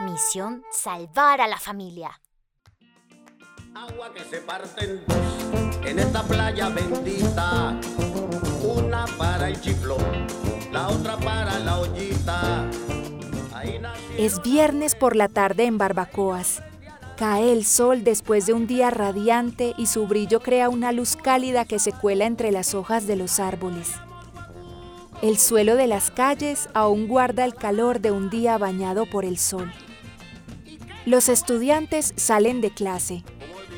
Misión salvar a la familia. Agua que se parte en dos en esta playa bendita. Una para el chiflón, la otra para la ollita. Es viernes por la tarde en Barbacoas. Cae el sol después de un día radiante y su brillo crea una luz cálida que se cuela entre las hojas de los árboles. El suelo de las calles aún guarda el calor de un día bañado por el sol. Los estudiantes salen de clase.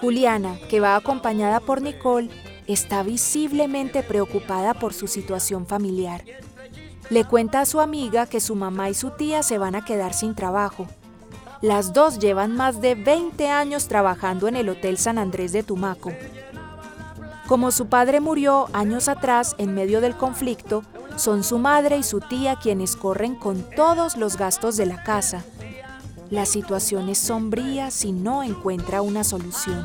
Juliana, que va acompañada por Nicole, está visiblemente preocupada por su situación familiar. Le cuenta a su amiga que su mamá y su tía se van a quedar sin trabajo. Las dos llevan más de 20 años trabajando en el Hotel San Andrés de Tumaco. Como su padre murió años atrás en medio del conflicto, son su madre y su tía quienes corren con todos los gastos de la casa. La situación es sombría si no encuentra una solución.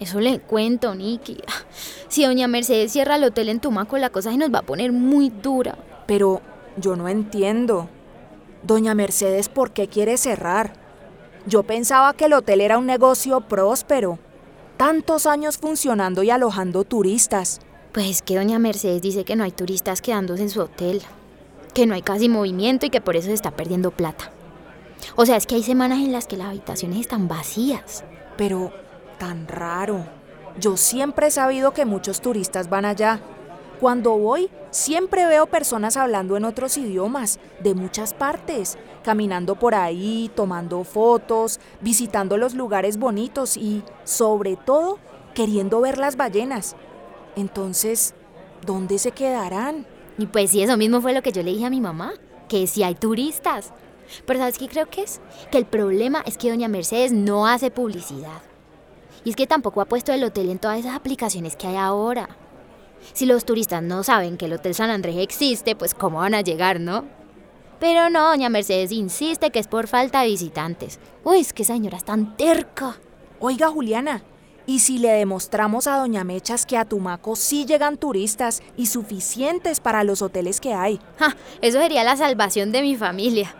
Eso le cuento, Nicky. Si doña Mercedes cierra el hotel en Tumaco, la cosa se nos va a poner muy dura. Pero yo no entiendo. Doña Mercedes, ¿por qué quiere cerrar? Yo pensaba que el hotel era un negocio próspero. Tantos años funcionando y alojando turistas. Pues es que doña Mercedes dice que no hay turistas quedándose en su hotel, que no hay casi movimiento y que por eso se está perdiendo plata. O sea, es que hay semanas en las que las habitaciones están vacías. Pero tan raro. Yo siempre he sabido que muchos turistas van allá. Cuando voy, siempre veo personas hablando en otros idiomas, de muchas partes, caminando por ahí, tomando fotos, visitando los lugares bonitos y, sobre todo, queriendo ver las ballenas. Entonces, ¿dónde se quedarán? Y pues sí, eso mismo fue lo que yo le dije a mi mamá, que si hay turistas. Pero ¿sabes qué creo que es? Que el problema es que doña Mercedes no hace publicidad. Y es que tampoco ha puesto el hotel en todas esas aplicaciones que hay ahora. Si los turistas no saben que el Hotel San Andrés existe, pues cómo van a llegar, ¿no? Pero no, doña Mercedes insiste que es por falta de visitantes. Uy, es que esa señora es tan terca. Oiga, Juliana, ¿y si le demostramos a Doña Mechas que a Tumaco sí llegan turistas y suficientes para los hoteles que hay? Ja, eso sería la salvación de mi familia.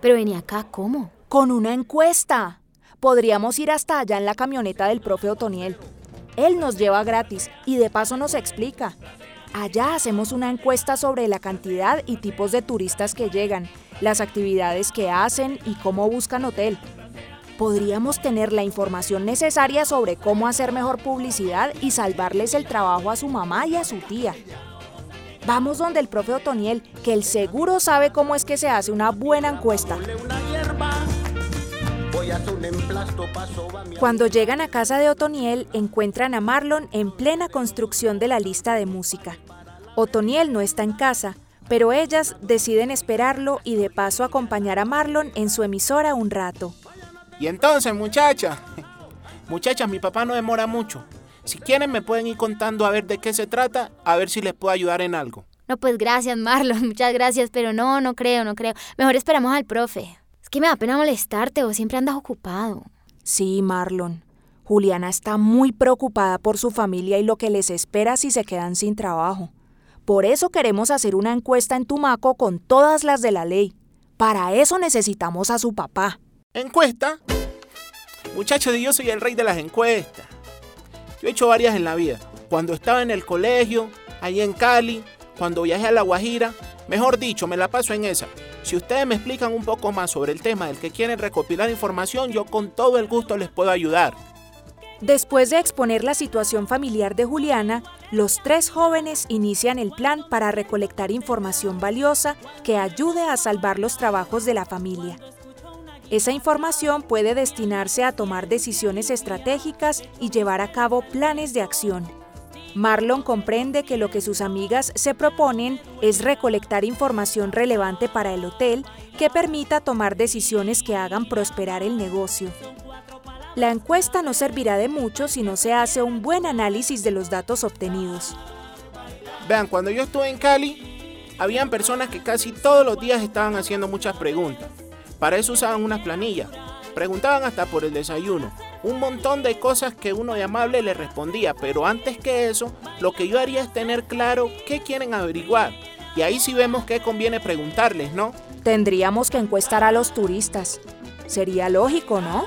Pero venía acá, ¿cómo? Con una encuesta. Podríamos ir hasta allá en la camioneta del profe Otoniel. Él nos lleva gratis y de paso nos explica. Allá hacemos una encuesta sobre la cantidad y tipos de turistas que llegan, las actividades que hacen y cómo buscan hotel. Podríamos tener la información necesaria sobre cómo hacer mejor publicidad y salvarles el trabajo a su mamá y a su tía. Vamos donde el profe Otoniel, que el seguro sabe cómo es que se hace una buena encuesta. Cuando llegan a casa de Otoniel, encuentran a Marlon en plena construcción de la lista de música. Otoniel no está en casa, pero ellas deciden esperarlo y de paso acompañar a Marlon en su emisora un rato. Y entonces, muchachas, muchachas, mi papá no demora mucho. Si quieren me pueden ir contando a ver de qué se trata, a ver si les puedo ayudar en algo. No, pues gracias, Marlon, muchas gracias, pero no, no creo, no creo. Mejor esperamos al profe. Es que me da pena molestarte, vos siempre andas ocupado. Sí, Marlon. Juliana está muy preocupada por su familia y lo que les espera si se quedan sin trabajo. Por eso queremos hacer una encuesta en Tumaco con todas las de la ley. Para eso necesitamos a su papá. ¿Encuesta? Muchachos, yo soy el rey de las encuestas. Yo he hecho varias en la vida. Cuando estaba en el colegio, ahí en Cali, cuando viajé a La Guajira, mejor dicho, me la paso en esa. Si ustedes me explican un poco más sobre el tema del que quieren recopilar información, yo con todo el gusto les puedo ayudar. Después de exponer la situación familiar de Juliana, los tres jóvenes inician el plan para recolectar información valiosa que ayude a salvar los trabajos de la familia. Esa información puede destinarse a tomar decisiones estratégicas y llevar a cabo planes de acción. Marlon comprende que lo que sus amigas se proponen es recolectar información relevante para el hotel que permita tomar decisiones que hagan prosperar el negocio. La encuesta no servirá de mucho si no se hace un buen análisis de los datos obtenidos. Vean, cuando yo estuve en Cali, habían personas que casi todos los días estaban haciendo muchas preguntas. Para eso usaban unas planillas. Preguntaban hasta por el desayuno, un montón de cosas que uno de amable le respondía, pero antes que eso, lo que yo haría es tener claro qué quieren averiguar. Y ahí sí vemos qué conviene preguntarles, ¿no? Tendríamos que encuestar a los turistas. Sería lógico, ¿no?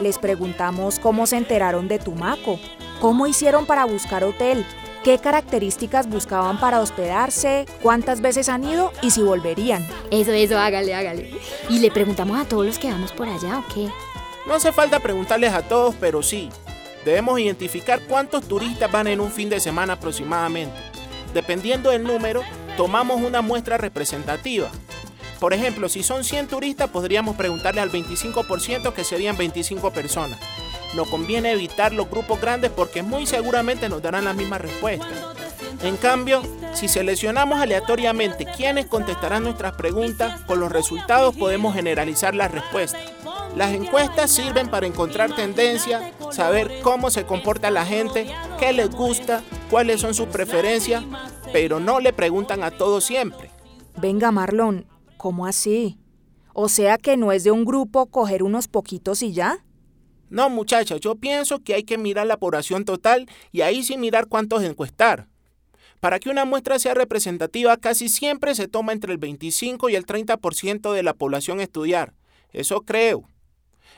Les preguntamos cómo se enteraron de Tumaco, cómo hicieron para buscar hotel, qué características buscaban para hospedarse, cuántas veces han ido y si volverían. Eso, eso, hágale, hágale. Y le preguntamos a todos los que vamos por allá, ¿o qué? No hace falta preguntarles a todos, pero sí, debemos identificar cuántos turistas van en un fin de semana aproximadamente. Dependiendo del número, tomamos una muestra representativa. Por ejemplo, si son 100 turistas, podríamos preguntarle al 25% que serían 25 personas. Nos conviene evitar los grupos grandes porque muy seguramente nos darán la misma respuesta. En cambio, si seleccionamos aleatoriamente quiénes contestarán nuestras preguntas, con los resultados podemos generalizar las respuestas. Las encuestas sirven para encontrar tendencias, saber cómo se comporta la gente, qué les gusta, cuáles son sus preferencias, pero no le preguntan a todos siempre. Venga, Marlon, ¿cómo así? O sea que no es de un grupo coger unos poquitos y ya. No, muchachos, yo pienso que hay que mirar la población total y ahí sí mirar cuántos encuestar. Para que una muestra sea representativa, casi siempre se toma entre el 25 y el 30% de la población estudiar. Eso creo.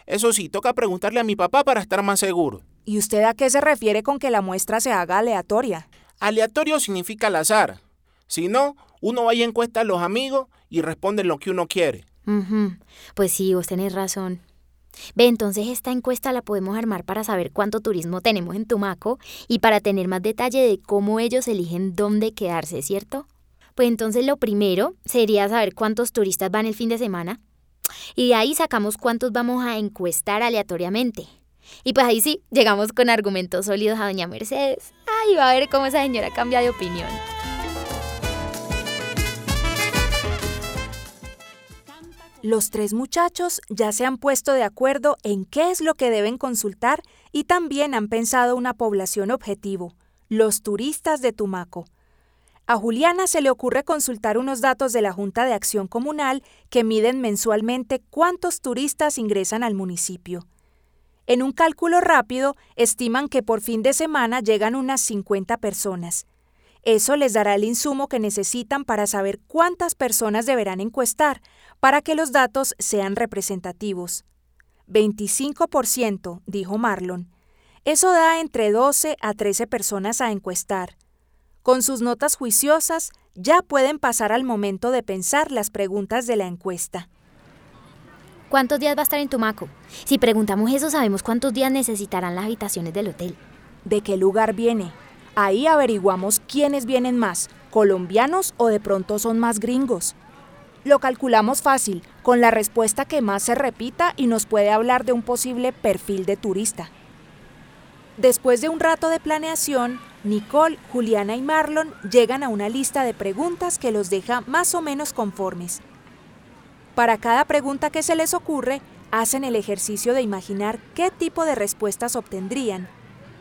Eso sí, toca preguntarle a mi papá para estar más seguro. ¿Y usted a qué se refiere con que la muestra se haga aleatoria? Aleatorio significa al azar. Si no, uno va y encuesta a los amigos y responden lo que uno quiere. Pues sí, vos tenés razón. Ve, entonces esta encuesta la podemos armar para saber cuánto turismo tenemos en Tumaco y para tener más detalle de cómo ellos eligen dónde quedarse, ¿cierto? Pues entonces lo primero sería saber cuántos turistas van el fin de semana y de ahí sacamos cuántos vamos a encuestar aleatoriamente. Y pues ahí sí, llegamos con argumentos sólidos a doña Mercedes. Ay, va a ver cómo esa señora cambia de opinión. Los tres muchachos ya se han puesto de acuerdo en qué es lo que deben consultar y también han pensado una población objetivo, los turistas de Tumaco. A Juliana se le ocurre consultar unos datos de la Junta de Acción Comunal que miden mensualmente cuántos turistas ingresan al municipio. En un cálculo rápido, estiman que por fin de semana llegan unas 50 personas. Eso les dará el insumo que necesitan para saber cuántas personas deberán encuestar para que los datos sean representativos. 25%, dijo Marlon. Eso da entre 12 a 13 personas a encuestar. Con sus notas juiciosas, ya pueden pasar al momento de pensar las preguntas de la encuesta. ¿Cuántos días va a estar en Tumaco? Si preguntamos eso, sabemos cuántos días necesitarán las habitaciones del hotel. ¿De qué lugar viene? Ahí averiguamos quiénes vienen más, colombianos o de pronto son más gringos. Lo calculamos fácil, con la respuesta que más se repita y nos puede hablar de un posible perfil de turista. Después de un rato de planeación, Nicole, Juliana y Marlon llegan a una lista de preguntas que los deja más o menos conformes. Para cada pregunta que se les ocurre, hacen el ejercicio de imaginar qué tipo de respuestas obtendrían.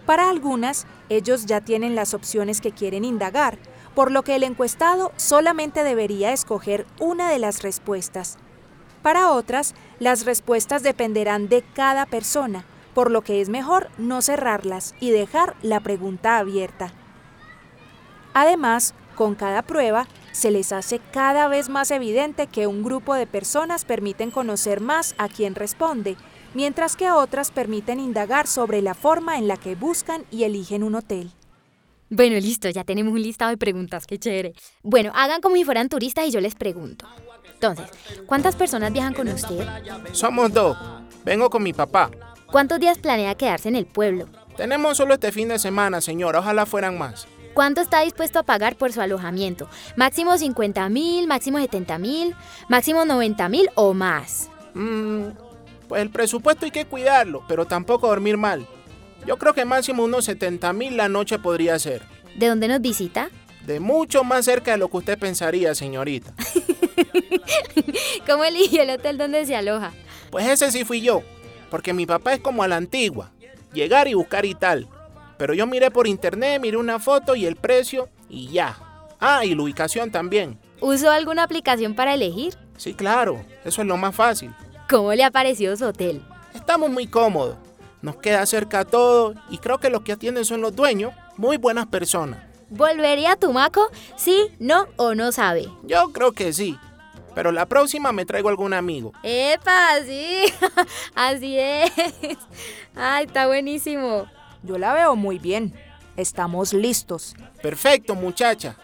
Para algunas, ellos ya tienen las opciones que quieren indagar, por lo que el encuestado solamente debería escoger una de las respuestas. Para otras, las respuestas dependerán de cada persona, por lo que es mejor no cerrarlas y dejar la pregunta abierta. Además, con cada prueba, se les hace cada vez más evidente que un grupo de personas permiten conocer más a quien responde, mientras que otras permiten indagar sobre la forma en la que buscan y eligen un hotel. Bueno, listo, ya tenemos un listado de preguntas, qué chévere. Bueno, hagan como si fueran turistas y yo les pregunto. Entonces, ¿cuántas personas viajan con usted? Somos dos. Vengo con mi papá. ¿Cuántos días planea quedarse en el pueblo? Tenemos solo este fin de semana, señora. Ojalá fueran más. ¿Cuánto está dispuesto a pagar por su alojamiento? ¿Máximo 50 mil, máximo 70 mil, máximo 90 mil o más? Mm, pues el presupuesto hay que cuidarlo, pero tampoco dormir mal. Yo creo que máximo unos 70 mil la noche podría ser. ¿De dónde nos visita? De mucho más cerca de lo que usted pensaría, señorita. ¿Cómo eligió el hotel donde se aloja? Pues ese sí fui yo, porque mi papá es como a la antigua, llegar y buscar y tal. Pero yo miré por internet, miré una foto y el precio y ya. Ah, y la ubicación también. ¿Usó alguna aplicación para elegir? Sí, claro, eso es lo más fácil. ¿Cómo le ha parecido su hotel? Estamos muy cómodos, nos queda cerca todo y creo que los que atienden son los dueños, muy buenas personas. ¿Volvería a Tumaco? ¿Sí, no o no sabe? Yo creo que sí, pero la próxima me traigo algún amigo. ¡Epa! Sí, así es. Ay, está buenísimo. Yo la veo muy bien. Estamos listos. Perfecto, muchacha.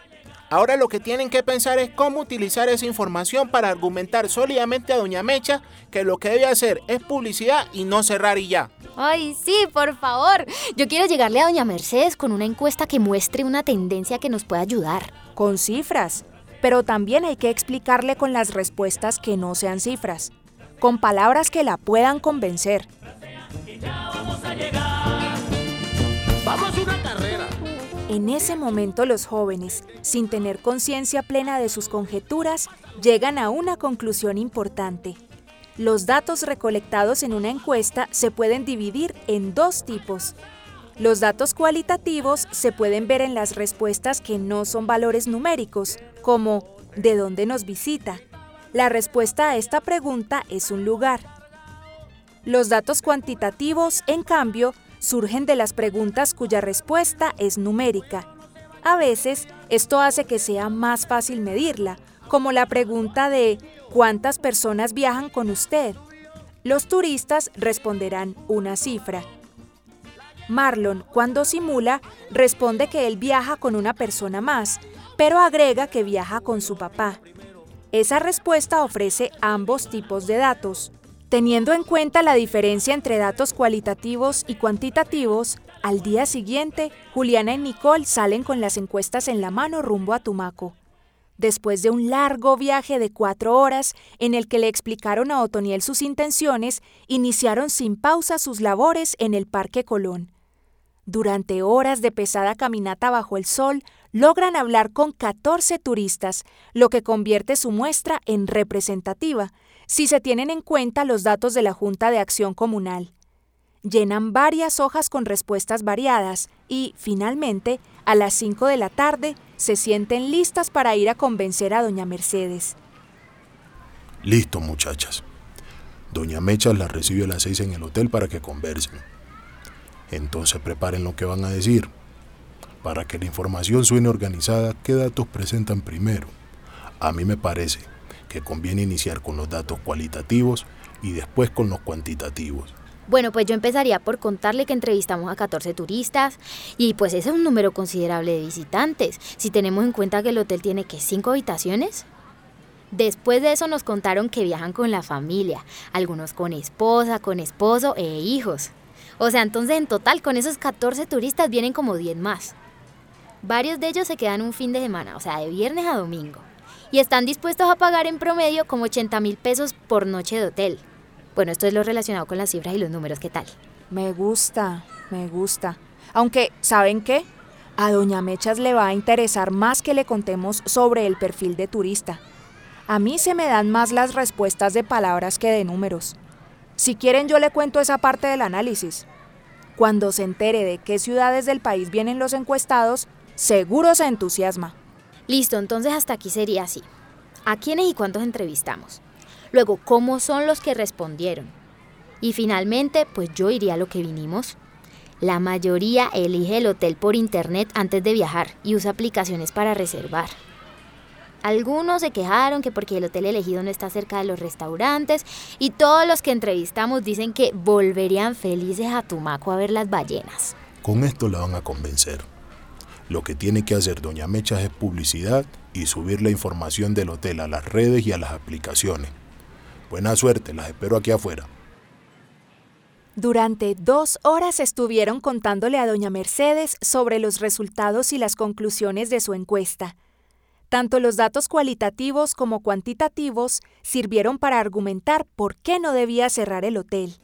Ahora lo que tienen que pensar es cómo utilizar esa información para argumentar sólidamente a Doña Mecha que lo que debe hacer es publicidad y no cerrar y ya. Ay, sí, por favor. Yo quiero llegarle a Doña Mercedes con una encuesta que muestre una tendencia que nos pueda ayudar. Con cifras. Pero también hay que explicarle con las respuestas que no sean cifras. Con palabras que la puedan convencer. Vamos a una carrera. En ese momento los jóvenes, sin tener conciencia plena de sus conjeturas, llegan a una conclusión importante. Los datos recolectados en una encuesta se pueden dividir en dos tipos. Los datos cualitativos se pueden ver en las respuestas que no son valores numéricos, como ¿de dónde nos visita? La respuesta a esta pregunta es un lugar. Los datos cuantitativos, en cambio, surgen de las preguntas cuya respuesta es numérica. A veces, esto hace que sea más fácil medirla, como la pregunta de ¿cuántas personas viajan con usted? Los turistas responderán una cifra. Marlon, cuando simula, responde que él viaja con una persona más, pero agrega que viaja con su papá. Esa respuesta ofrece ambos tipos de datos. Teniendo en cuenta la diferencia entre datos cualitativos y cuantitativos, al día siguiente, Juliana y Nicole salen con las encuestas en la mano rumbo a Tumaco. Después de un largo viaje de cuatro horas en el que le explicaron a Otoniel sus intenciones, iniciaron sin pausa sus labores en el Parque Colón. Durante horas de pesada caminata bajo el sol, logran hablar con 14 turistas, lo que convierte su muestra en representativa, si se tienen en cuenta los datos de la Junta de Acción Comunal. Llenan varias hojas con respuestas variadas y, finalmente, a las 5 de la tarde, se sienten listas para ir a convencer a Doña Mercedes. Listo, muchachas. Doña Mecha las recibe a las 6 en el hotel para que conversen. Entonces preparen lo que van a decir. Para que la información suene organizada, ¿qué datos presentan primero? A mí me parece que conviene iniciar con los datos cualitativos y después con los cuantitativos. Bueno, pues yo empezaría por contarle que entrevistamos a 14 turistas y pues ese es un número considerable de visitantes, si tenemos en cuenta que el hotel tiene que 5 habitaciones. Después de eso nos contaron que viajan con la familia, algunos con esposa, con esposo e hijos. O sea, entonces en total con esos 14 turistas vienen como 10 más. Varios de ellos se quedan un fin de semana, o sea, de viernes a domingo y están dispuestos a pagar en promedio como 80 mil pesos por noche de hotel. Bueno, esto es lo relacionado con las cifras y los números, ¿qué tal? Me gusta, me gusta. Aunque, ¿saben qué? A Doña Mechas le va a interesar más que le contemos sobre el perfil de turista. A mí se me dan más las respuestas de palabras que de números. Si quieren yo le cuento esa parte del análisis. Cuando se entere de qué ciudades del país vienen los encuestados, seguro se entusiasma. Listo, entonces hasta aquí sería así. ¿A quiénes y cuántos entrevistamos? Luego, ¿cómo son los que respondieron? Y finalmente, pues yo iría a lo que vinimos. La mayoría elige el hotel por internet antes de viajar y usa aplicaciones para reservar. Algunos se quejaron que porque el hotel elegido no está cerca de los restaurantes y todos los que entrevistamos dicen que volverían felices a Tumaco a ver las ballenas. Con esto la van a convencer. Lo que tiene que hacer Doña Mechas es publicidad y subir la información del hotel a las redes y a las aplicaciones. Buena suerte, las espero aquí afuera. Durante dos horas estuvieron contándole a Doña Mercedes sobre los resultados y las conclusiones de su encuesta. Tanto los datos cualitativos como cuantitativos sirvieron para argumentar por qué no debía cerrar el hotel.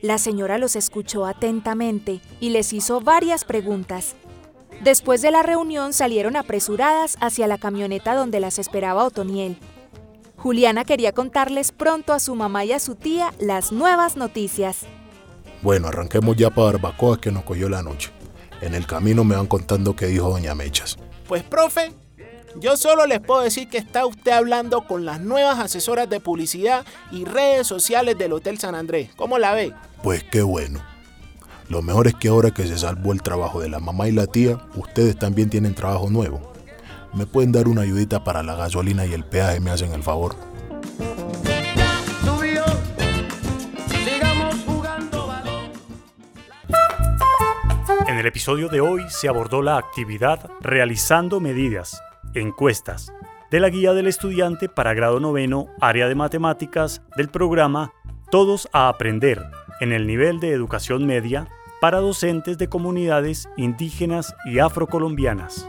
La señora los escuchó atentamente y les hizo varias preguntas. Después de la reunión salieron apresuradas hacia la camioneta donde las esperaba Otoniel. Juliana quería contarles pronto a su mamá y a su tía las nuevas noticias. Bueno, arranquemos ya para Barbacoa que nos cogió la noche. En el camino me van contando qué dijo doña Mechas. Pues, profe, yo solo les puedo decir que está usted hablando con las nuevas asesoras de publicidad y redes sociales del Hotel San Andrés. ¿Cómo la ve? Pues qué bueno. Lo mejor es que ahora que se salvó el trabajo de la mamá y la tía, ustedes también tienen trabajo nuevo. ¿Me pueden dar una ayudita para la gasolina y el peaje? ¿Me hacen el favor? En el episodio de hoy se abordó la actividad realizando medidas, encuestas, de la guía del estudiante para grado noveno, área de matemáticas, del programa Todos a Aprender, en el nivel de educación media, para docentes de comunidades indígenas y afrocolombianas.